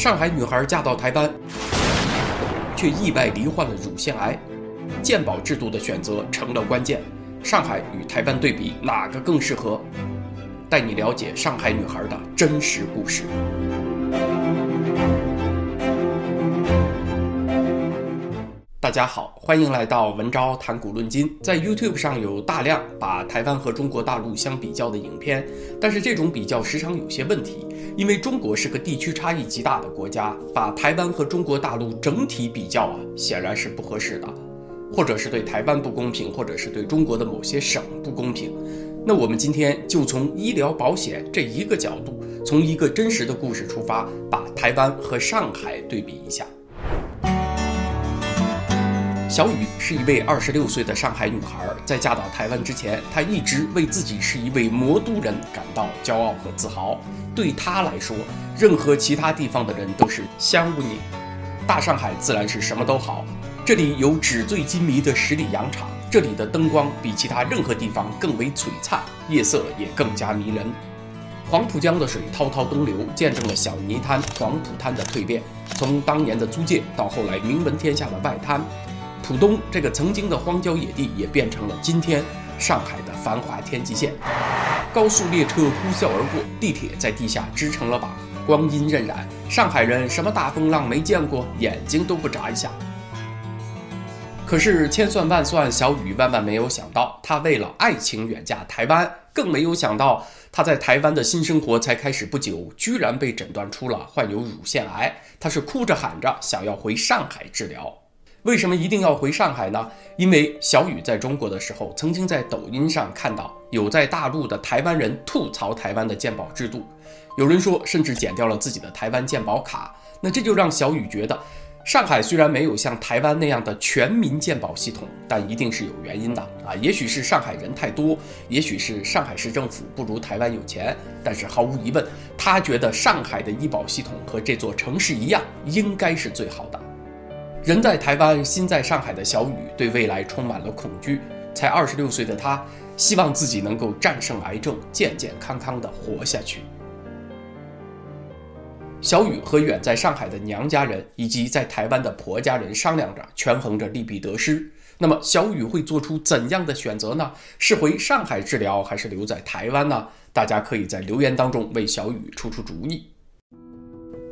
上海女孩嫁到台湾，却意外罹患了乳腺癌，鉴保制度的选择成了关键。上海与台湾对比，哪个更适合？带你了解上海女孩的真实故事。大家好，欢迎来到文昭谈古论今。在 YouTube 上有大量把台湾和中国大陆相比较的影片，但是这种比较时常有些问题，因为中国是个地区差异极大的国家，把台湾和中国大陆整体比较啊，显然是不合适的，或者是对台湾不公平，或者是对中国的某些省不公平。那我们今天就从医疗保险这一个角度，从一个真实的故事出发，把台湾和上海对比一下。小雨是一位二十六岁的上海女孩，在嫁到台湾之前，她一直为自己是一位魔都人感到骄傲和自豪。对她来说，任何其他地方的人都是香污泥，大上海自然是什么都好。这里有纸醉金迷的十里洋场，这里的灯光比其他任何地方更为璀璨，夜色也更加迷人。黄浦江的水滔滔东流，见证了小泥滩黄浦滩的蜕变，从当年的租界到后来名闻天下的外滩。浦东这个曾经的荒郊野地，也变成了今天上海的繁华天际线。高速列车呼啸而过，地铁在地下支撑了把，光阴荏苒，上海人什么大风浪没见过，眼睛都不眨一下。可是千算万算，小雨万万没有想到，她为了爱情远嫁台湾，更没有想到她在台湾的新生活才开始不久，居然被诊断出了患有乳腺癌。她是哭着喊着想要回上海治疗。为什么一定要回上海呢？因为小雨在中国的时候，曾经在抖音上看到有在大陆的台湾人吐槽台湾的鉴宝制度，有人说甚至剪掉了自己的台湾鉴宝卡。那这就让小雨觉得，上海虽然没有像台湾那样的全民鉴宝系统，但一定是有原因的啊！也许是上海人太多，也许是上海市政府不如台湾有钱，但是毫无疑问，他觉得上海的医保系统和这座城市一样，应该是最好的。人在台湾，心在上海的小雨对未来充满了恐惧。才二十六岁的她，希望自己能够战胜癌症，健健康康的活下去。小雨和远在上海的娘家人以及在台湾的婆家人商量着，权衡着利弊得失。那么，小雨会做出怎样的选择呢？是回上海治疗，还是留在台湾呢？大家可以在留言当中为小雨出出主意。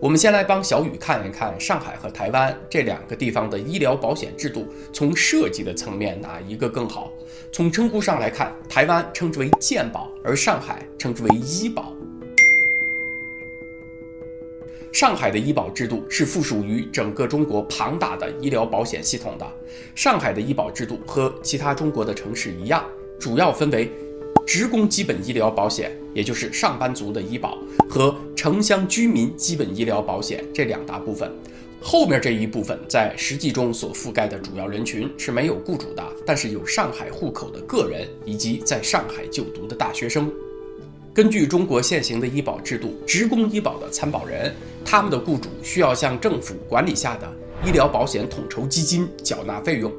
我们先来帮小雨看一看上海和台湾这两个地方的医疗保险制度，从设计的层面哪一个更好？从称呼上来看，台湾称之为健保，而上海称之为医保。上海的医保制度是附属于整个中国庞大的医疗保险系统的。上海的医保制度和其他中国的城市一样，主要分为。职工基本医疗保险，也就是上班族的医保，和城乡居民基本医疗保险这两大部分。后面这一部分在实际中所覆盖的主要人群是没有雇主的，但是有上海户口的个人以及在上海就读的大学生。根据中国现行的医保制度，职工医保的参保人，他们的雇主需要向政府管理下的医疗保险统筹基金缴纳费用，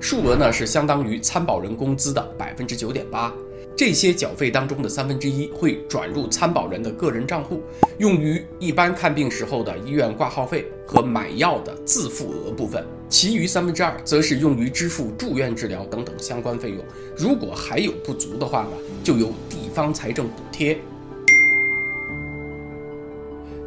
数额呢是相当于参保人工资的百分之九点八。这些缴费当中的三分之一会转入参保人的个人账户，用于一般看病时候的医院挂号费和买药的自付额部分，其余三分之二则是用于支付住院治疗等等相关费用。如果还有不足的话呢，就由地方财政补贴。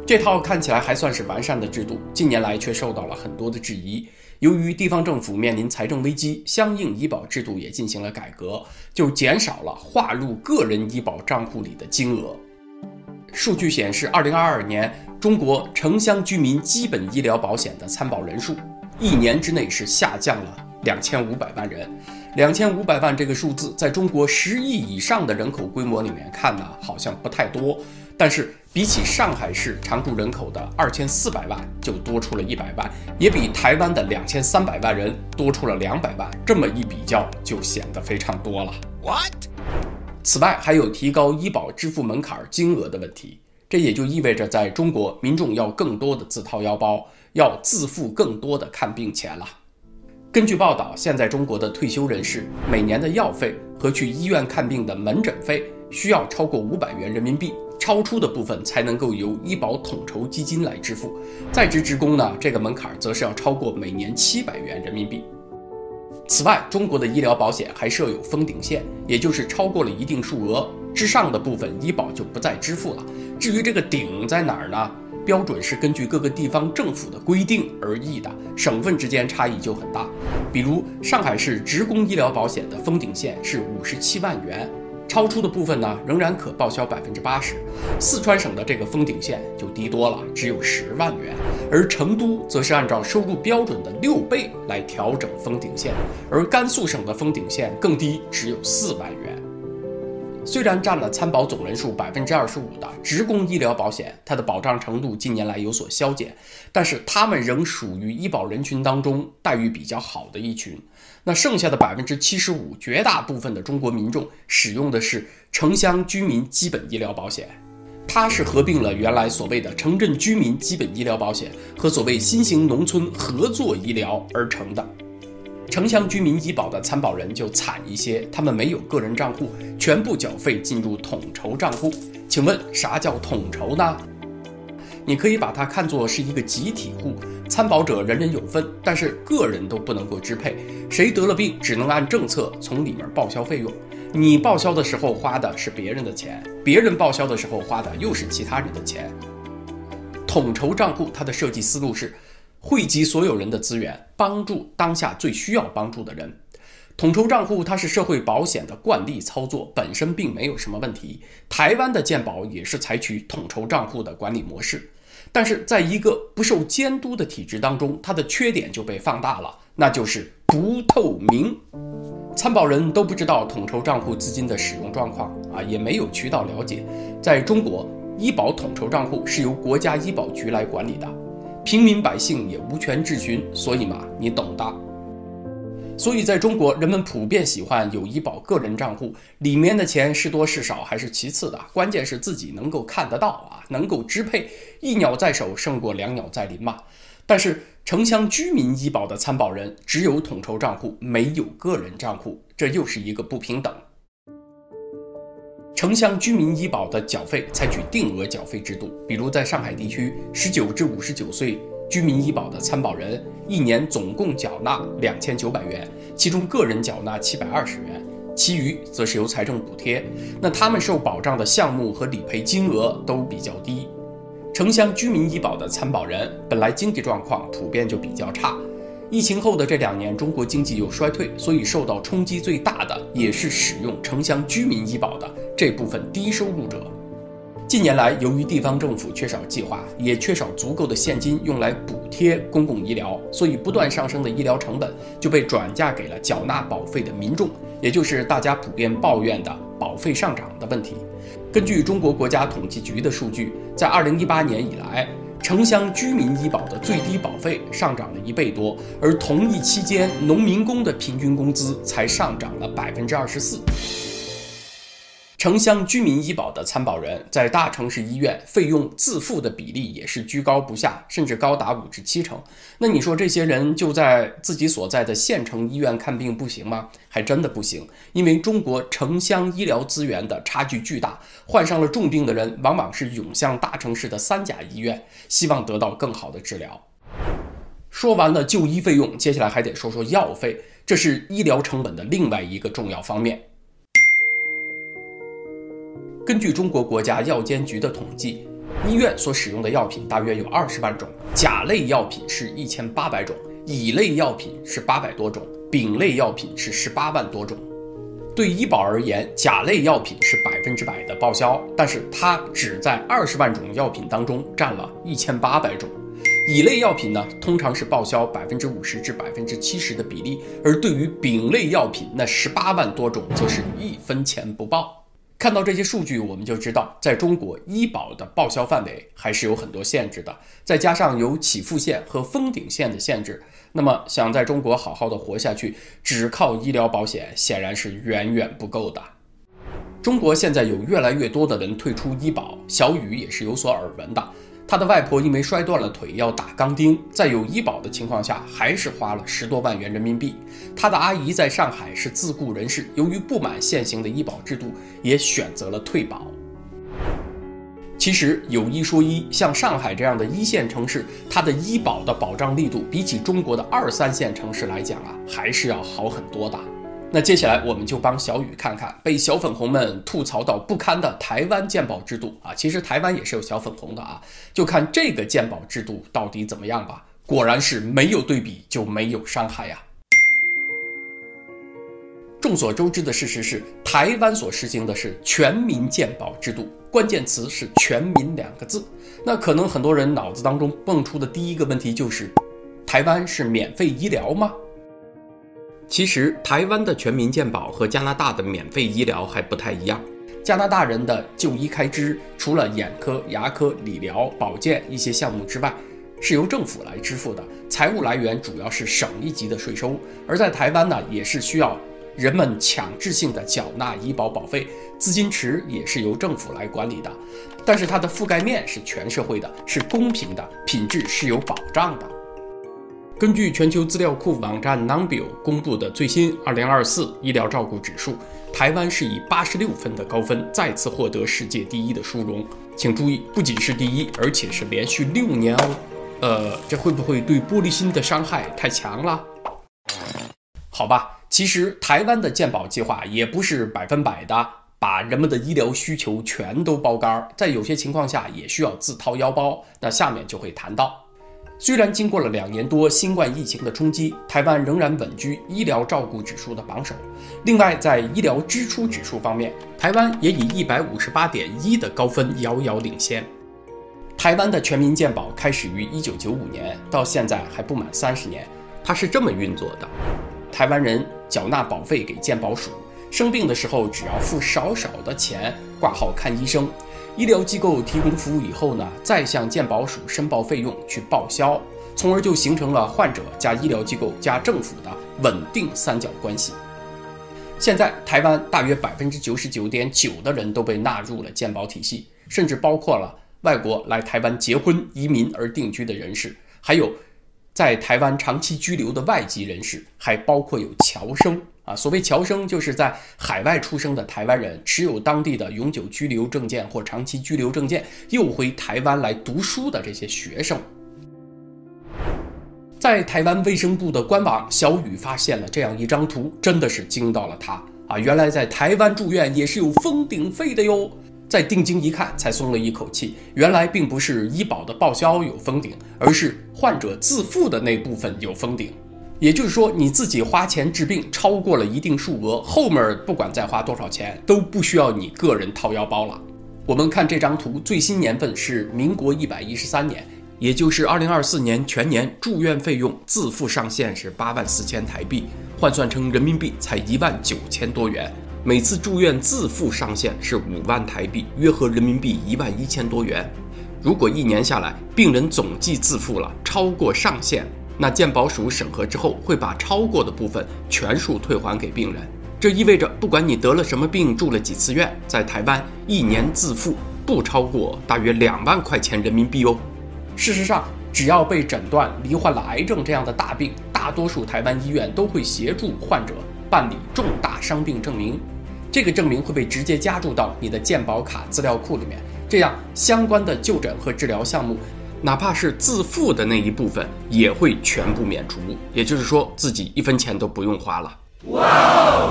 这套看起来还算是完善的制度，近年来却受到了很多的质疑。由于地方政府面临财政危机，相应医保制度也进行了改革，就减少了划入个人医保账户里的金额。数据显示，二零二二年中国城乡居民基本医疗保险的参保人数，一年之内是下降了两千五百万人。两千五百万这个数字，在中国十亿以上的人口规模里面看呢，好像不太多。但是比起上海市常住人口的二千四百万，就多出了一百万，也比台湾的两千三百万人多出了两百万。这么一比较，就显得非常多了。What？此外，还有提高医保支付门槛金额的问题，这也就意味着在中国，民众要更多的自掏腰包，要自付更多的看病钱了。根据报道，现在中国的退休人士每年的药费和去医院看病的门诊费需要超过五百元人民币。超出的部分才能够由医保统筹基金来支付。在职职工呢，这个门槛则是要超过每年七百元人民币。此外，中国的医疗保险还设有封顶线，也就是超过了一定数额之上的部分，医保就不再支付了。至于这个顶在哪儿呢？标准是根据各个地方政府的规定而异的，省份之间差异就很大。比如上海市职工医疗保险的封顶线是五十七万元，超出的部分呢仍然可报销百分之八十。四川省的这个封顶线就低多了，只有十万元，而成都则是按照收入标准的六倍来调整封顶线，而甘肃省的封顶线更低，只有四万元。虽然占了参保总人数百分之二十五的职工医疗保险，它的保障程度近年来有所消减，但是他们仍属于医保人群当中待遇比较好的一群。那剩下的百分之七十五，绝大部分的中国民众使用的是城乡居民基本医疗保险，它是合并了原来所谓的城镇居民基本医疗保险和所谓新型农村合作医疗而成的。城乡居民医保的参保人就惨一些，他们没有个人账户，全部缴费进入统筹账户。请问啥叫统筹呢？你可以把它看作是一个集体户，参保者人人有份，但是个人都不能够支配。谁得了病，只能按政策从里面报销费用。你报销的时候花的是别人的钱，别人报销的时候花的又是其他人的钱。统筹账户它的设计思路是。汇集所有人的资源，帮助当下最需要帮助的人。统筹账户它是社会保险的惯例操作，本身并没有什么问题。台湾的健保也是采取统筹账户的管理模式，但是在一个不受监督的体制当中，它的缺点就被放大了，那就是不透明。参保人都不知道统筹账户资金的使用状况啊，也没有渠道了解。在中国，医保统筹账户是由国家医保局来管理的。平民百姓也无权质询，所以嘛，你懂的。所以，在中国，人们普遍喜欢有医保个人账户，里面的钱是多是少还是其次的，关键是自己能够看得到啊，能够支配。一鸟在手，胜过两鸟在林嘛。但是，城乡居民医保的参保人只有统筹账户，没有个人账户，这又是一个不平等。城乡居民医保的缴费采取定额缴费制度，比如在上海地区，十九至五十九岁居民医保的参保人一年总共缴纳两千九百元，其中个人缴纳七百二十元，其余则是由财政补贴。那他们受保障的项目和理赔金额都比较低。城乡居民医保的参保人本来经济状况普遍就比较差。疫情后的这两年，中国经济又衰退，所以受到冲击最大的也是使用城乡居民医保的这部分低收入者。近年来，由于地方政府缺少计划，也缺少足够的现金用来补贴公共医疗，所以不断上升的医疗成本就被转嫁给了缴纳保费的民众，也就是大家普遍抱怨的保费上涨的问题。根据中国国家统计局的数据，在二零一八年以来。城乡居民医保的最低保费上涨了一倍多，而同一期间，农民工的平均工资才上涨了百分之二十四。城乡居民医保的参保人在大城市医院费用自付的比例也是居高不下，甚至高达五至七成。那你说这些人就在自己所在的县城医院看病不行吗？还真的不行，因为中国城乡医疗资源的差距巨大，患上了重病的人往往是涌向大城市的三甲医院，希望得到更好的治疗。说完了就医费用，接下来还得说说药费，这是医疗成本的另外一个重要方面。根据中国国家药监局的统计，医院所使用的药品大约有二十万种，甲类药品是一千八百种，乙类药品是八百多种，丙类药品是十八万多种。对医保而言，甲类药品是百分之百的报销，但是它只在二十万种药品当中占了一千八百种。乙类药品呢，通常是报销百分之五十至百分之七十的比例，而对于丙类药品，那十八万多种则是一分钱不报。看到这些数据，我们就知道，在中国医保的报销范围还是有很多限制的。再加上有起付线和封顶线的限制，那么想在中国好好的活下去，只靠医疗保险显然是远远不够的。中国现在有越来越多的人退出医保，小雨也是有所耳闻的。他的外婆因为摔断了腿要打钢钉，在有医保的情况下，还是花了十多万元人民币。他的阿姨在上海是自雇人士，由于不满现行的医保制度，也选择了退保。其实有一说一，像上海这样的一线城市，它的医保的保障力度比起中国的二三线城市来讲啊，还是要好很多的。那接下来我们就帮小雨看看被小粉红们吐槽到不堪的台湾鉴宝制度啊，其实台湾也是有小粉红的啊，就看这个鉴宝制度到底怎么样吧。果然是没有对比就没有伤害呀。众所周知的事实是，台湾所实行的是全民鉴宝制度，关键词是“全民”两个字。那可能很多人脑子当中蹦出的第一个问题就是：台湾是免费医疗吗？其实，台湾的全民健保和加拿大的免费医疗还不太一样。加拿大人的就医开支，除了眼科、牙科、理疗、保健一些项目之外，是由政府来支付的，财务来源主要是省一级的税收。而在台湾呢，也是需要。人们强制性的缴纳医保保费，资金池也是由政府来管理的，但是它的覆盖面是全社会的，是公平的，品质是有保障的。根据全球资料库网站 Numbeo 公布的最新2024医疗照顾指数，台湾是以86分的高分再次获得世界第一的殊荣。请注意，不仅是第一，而且是连续六年哦。呃，这会不会对玻璃心的伤害太强了？好吧。其实台湾的健保计划也不是百分百的把人们的医疗需求全都包干，在有些情况下也需要自掏腰包。那下面就会谈到，虽然经过了两年多新冠疫情的冲击，台湾仍然稳居医疗照顾指数的榜首。另外，在医疗支出指数方面，台湾也以一百五十八点一的高分遥遥领先。台湾的全民健保开始于一九九五年，到现在还不满三十年，它是这么运作的。台湾人缴纳保费给健保署，生病的时候只要付少少的钱挂号看医生，医疗机构提供服务以后呢，再向健保署申报费用去报销，从而就形成了患者加医疗机构加政府的稳定三角关系。现在台湾大约百分之九十九点九的人都被纳入了健保体系，甚至包括了外国来台湾结婚、移民而定居的人士，还有。在台湾长期居留的外籍人士，还包括有侨生啊。所谓侨生，就是在海外出生的台湾人，持有当地的永久居留证件或长期居留证件，又回台湾来读书的这些学生。在台湾卫生部的官网，小雨发现了这样一张图，真的是惊到了他啊！原来在台湾住院也是有封顶费的哟。再定睛一看，才松了一口气。原来并不是医保的报销有封顶，而是患者自付的那部分有封顶。也就是说，你自己花钱治病超过了一定数额，后面不管再花多少钱，都不需要你个人掏腰包了。我们看这张图，最新年份是民国一百一十三年，也就是二零二四年全年住院费用自付上限是八万四千台币，换算成人民币才一万九千多元。每次住院自付上限是五万台币，约合人民币一万一千多元。如果一年下来，病人总计自付了超过上限，那健保署审核之后会把超过的部分全数退还给病人。这意味着，不管你得了什么病，住了几次院，在台湾一年自付不超过大约两万块钱人民币哦。事实上，只要被诊断罹患了癌症这样的大病，大多数台湾医院都会协助患者办理重大伤病证明。这个证明会被直接加注到你的健保卡资料库里面，这样相关的就诊和治疗项目，哪怕是自付的那一部分，也会全部免除。也就是说，自己一分钱都不用花了。哇！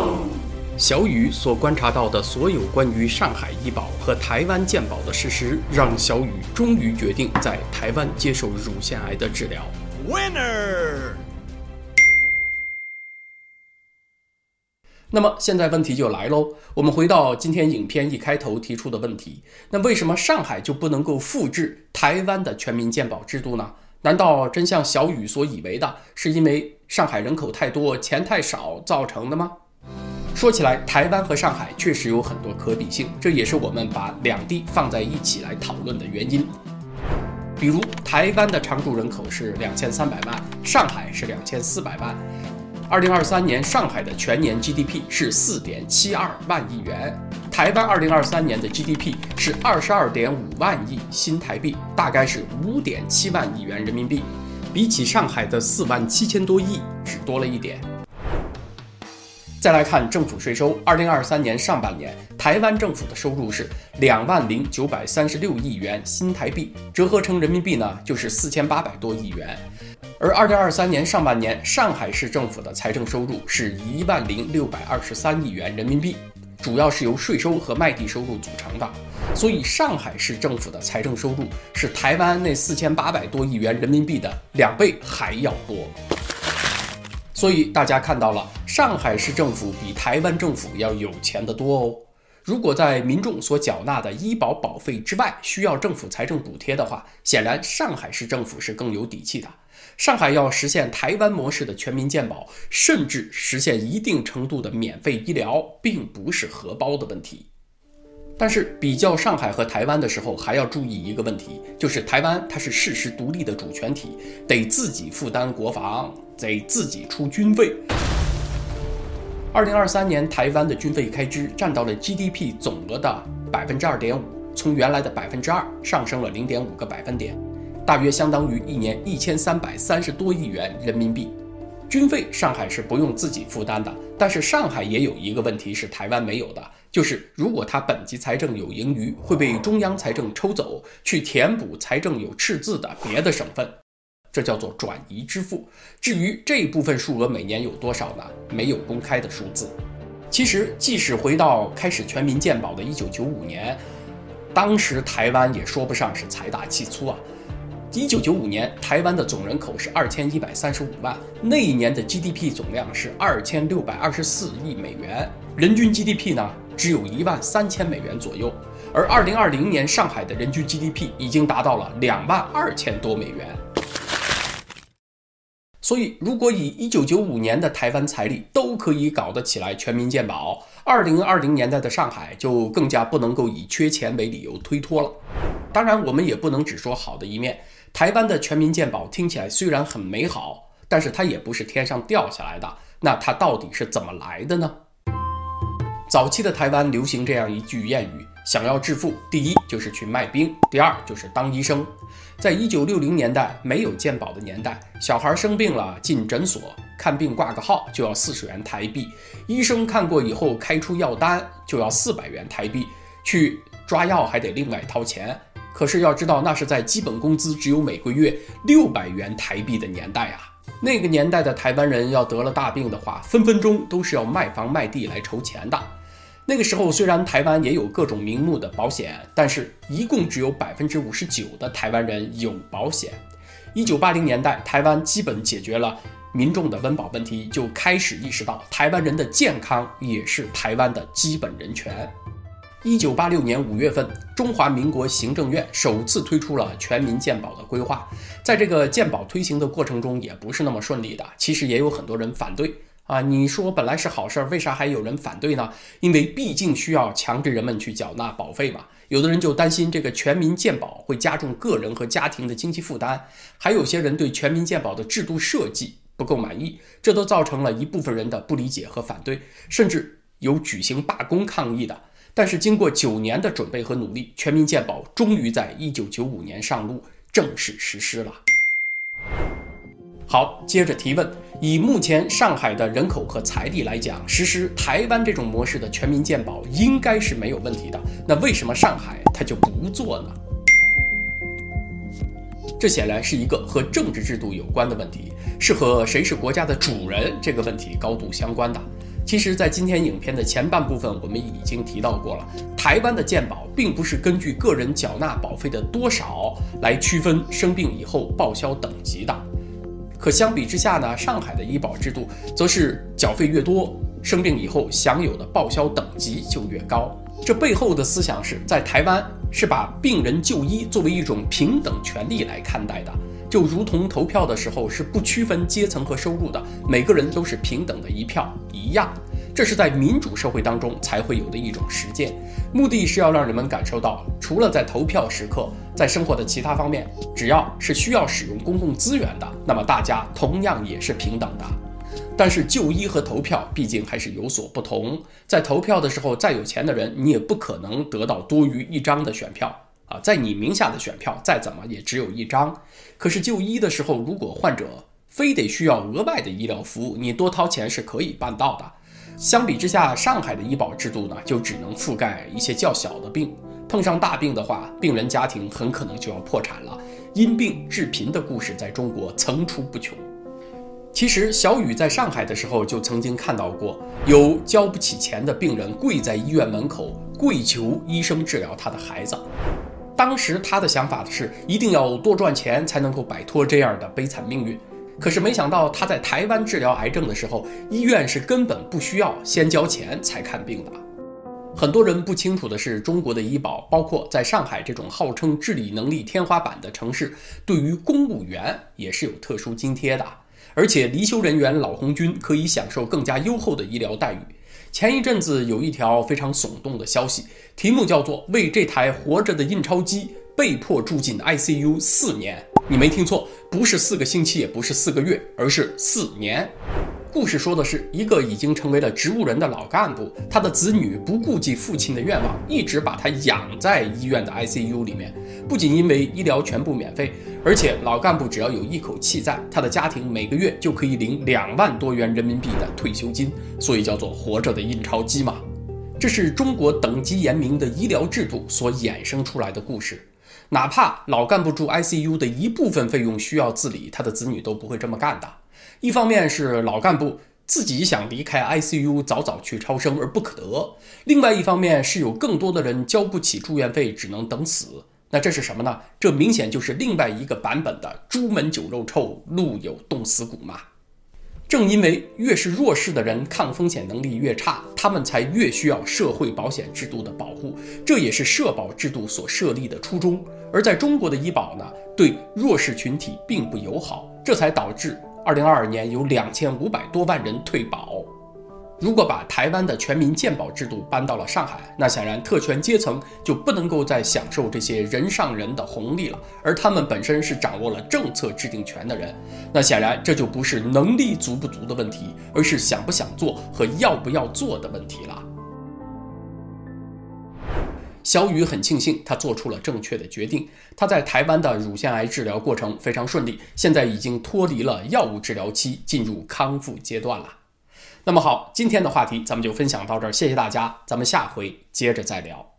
小雨所观察到的所有关于上海医保和台湾健保的事实，让小雨终于决定在台湾接受乳腺癌的治疗。Winner。那么现在问题就来喽，我们回到今天影片一开头提出的问题，那为什么上海就不能够复制台湾的全民健保制度呢？难道真像小雨所以为的，是因为上海人口太多，钱太少造成的吗？说起来，台湾和上海确实有很多可比性，这也是我们把两地放在一起来讨论的原因。比如，台湾的常住人口是两千三百万，上海是两千四百万。二零二三年上海的全年 GDP 是四点七二万亿元，台湾二零二三年的 GDP 是二十二点五万亿新台币，大概是五点七万亿元人民币，比起上海的四万七千多亿只多了一点。再来看政府税收，二零二三年上半年，台湾政府的收入是两万零九百三十六亿元新台币，折合成人民币呢，就是四千八百多亿元。而二零二三年上半年，上海市政府的财政收入是一万零六百二十三亿元人民币，主要是由税收和卖地收入组成的。所以，上海市政府的财政收入是台湾那四千八百多亿元人民币的两倍还要多。所以大家看到了，上海市政府比台湾政府要有钱得多哦。如果在民众所缴纳的医保保费之外需要政府财政补贴的话，显然上海市政府是更有底气的。上海要实现台湾模式的全民健保，甚至实现一定程度的免费医疗，并不是荷包的问题。但是比较上海和台湾的时候，还要注意一个问题，就是台湾它是事实独立的主权体，得自己负担国防，得自己出军费。二零二三年台湾的军费开支占到了 GDP 总额的百分之二点五，从原来的百分之二上升了零点五个百分点，大约相当于一年一千三百三十多亿元人民币。军费上海是不用自己负担的，但是上海也有一个问题是台湾没有的。就是如果他本级财政有盈余，会被中央财政抽走，去填补财政有赤字的别的省份，这叫做转移支付。至于这部分数额每年有多少呢？没有公开的数字。其实，即使回到开始全民健保的一九九五年，当时台湾也说不上是财大气粗啊。一九九五年，台湾的总人口是二千一百三十五万，那一年的 GDP 总量是二千六百二十四亿美元，人均 GDP 呢？只有一万三千美元左右，而二零二零年上海的人均 GDP 已经达到了两万二千多美元。所以，如果以一九九五年的台湾财力都可以搞得起来全民健保，二零二零年代的上海就更加不能够以缺钱为理由推脱了。当然，我们也不能只说好的一面。台湾的全民健保听起来虽然很美好，但是它也不是天上掉下来的。那它到底是怎么来的呢？早期的台湾流行这样一句谚语：想要致富，第一就是去卖冰，第二就是当医生。在一九六零年代没有健保的年代，小孩生病了进诊所看病挂个号就要四十元台币，医生看过以后开出药单就要四百元台币，去抓药还得另外掏钱。可是要知道，那是在基本工资只有每个月六百元台币的年代啊。那个年代的台湾人要得了大病的话，分分钟都是要卖房卖地来筹钱的。那个时候，虽然台湾也有各种名目的保险，但是一共只有百分之五十九的台湾人有保险。一九八零年代，台湾基本解决了民众的温饱问题，就开始意识到台湾人的健康也是台湾的基本人权。一九八六年五月份，中华民国行政院首次推出了全民健保的规划。在这个健保推行的过程中，也不是那么顺利的，其实也有很多人反对。啊，你说本来是好事儿，为啥还有人反对呢？因为毕竟需要强制人们去缴纳保费嘛。有的人就担心这个全民健保会加重个人和家庭的经济负担，还有些人对全民健保的制度设计不够满意，这都造成了一部分人的不理解和反对，甚至有举行罢工抗议的。但是经过九年的准备和努力，全民健保终于在一九九五年上路，正式实施了。好，接着提问。以目前上海的人口和财力来讲，实施台湾这种模式的全民健保应该是没有问题的。那为什么上海它就不做呢？这显然是一个和政治制度有关的问题，是和谁是国家的主人这个问题高度相关的。其实，在今天影片的前半部分，我们已经提到过了，台湾的健保并不是根据个人缴纳保费的多少来区分生病以后报销等级的。可相比之下呢，上海的医保制度则是缴费越多，生病以后享有的报销等级就越高。这背后的思想是在台湾是把病人就医作为一种平等权利来看待的，就如同投票的时候是不区分阶层和收入的，每个人都是平等的一票一样。这是在民主社会当中才会有的一种实践，目的是要让人们感受到，除了在投票时刻，在生活的其他方面，只要是需要使用公共资源的，那么大家同样也是平等的。但是就医和投票毕竟还是有所不同，在投票的时候，再有钱的人你也不可能得到多余一张的选票啊，在你名下的选票再怎么也只有一张。可是就医的时候，如果患者非得需要额外的医疗服务，你多掏钱是可以办到的。相比之下，上海的医保制度呢，就只能覆盖一些较小的病。碰上大病的话，病人家庭很可能就要破产了。因病致贫的故事在中国层出不穷。其实，小雨在上海的时候就曾经看到过有交不起钱的病人跪在医院门口跪求医生治疗他的孩子。当时他的想法是，一定要多赚钱才能够摆脱这样的悲惨命运。可是没想到，他在台湾治疗癌症的时候，医院是根本不需要先交钱才看病的。很多人不清楚的是，中国的医保，包括在上海这种号称治理能力天花板的城市，对于公务员也是有特殊津贴的。而且离休人员老红军可以享受更加优厚的医疗待遇。前一阵子有一条非常耸动的消息，题目叫做“为这台活着的印钞机被迫住进 ICU 四年”。你没听错，不是四个星期，也不是四个月，而是四年。故事说的是一个已经成为了植物人的老干部，他的子女不顾及父亲的愿望，一直把他养在医院的 ICU 里面。不仅因为医疗全部免费，而且老干部只要有一口气在，他的家庭每个月就可以领两万多元人民币的退休金，所以叫做活着的印钞机嘛。这是中国等级严明的医疗制度所衍生出来的故事。哪怕老干部住 ICU 的一部分费用需要自理，他的子女都不会这么干的。一方面是老干部自己想离开 ICU 早早去超生而不可得，另外一方面是有更多的人交不起住院费，只能等死。那这是什么呢？这明显就是另外一个版本的“朱门酒肉臭，路有冻死骨”嘛。正因为越是弱势的人，抗风险能力越差，他们才越需要社会保险制度的保护，这也是社保制度所设立的初衷。而在中国的医保呢，对弱势群体并不友好，这才导致。二零二二年有两千五百多万人退保。如果把台湾的全民健保制度搬到了上海，那显然特权阶层就不能够再享受这些人上人的红利了。而他们本身是掌握了政策制定权的人，那显然这就不是能力足不足的问题，而是想不想做和要不要做的问题了。小雨很庆幸，他做出了正确的决定。他在台湾的乳腺癌治疗过程非常顺利，现在已经脱离了药物治疗期，进入康复阶段了。那么好，今天的话题咱们就分享到这儿，谢谢大家，咱们下回接着再聊。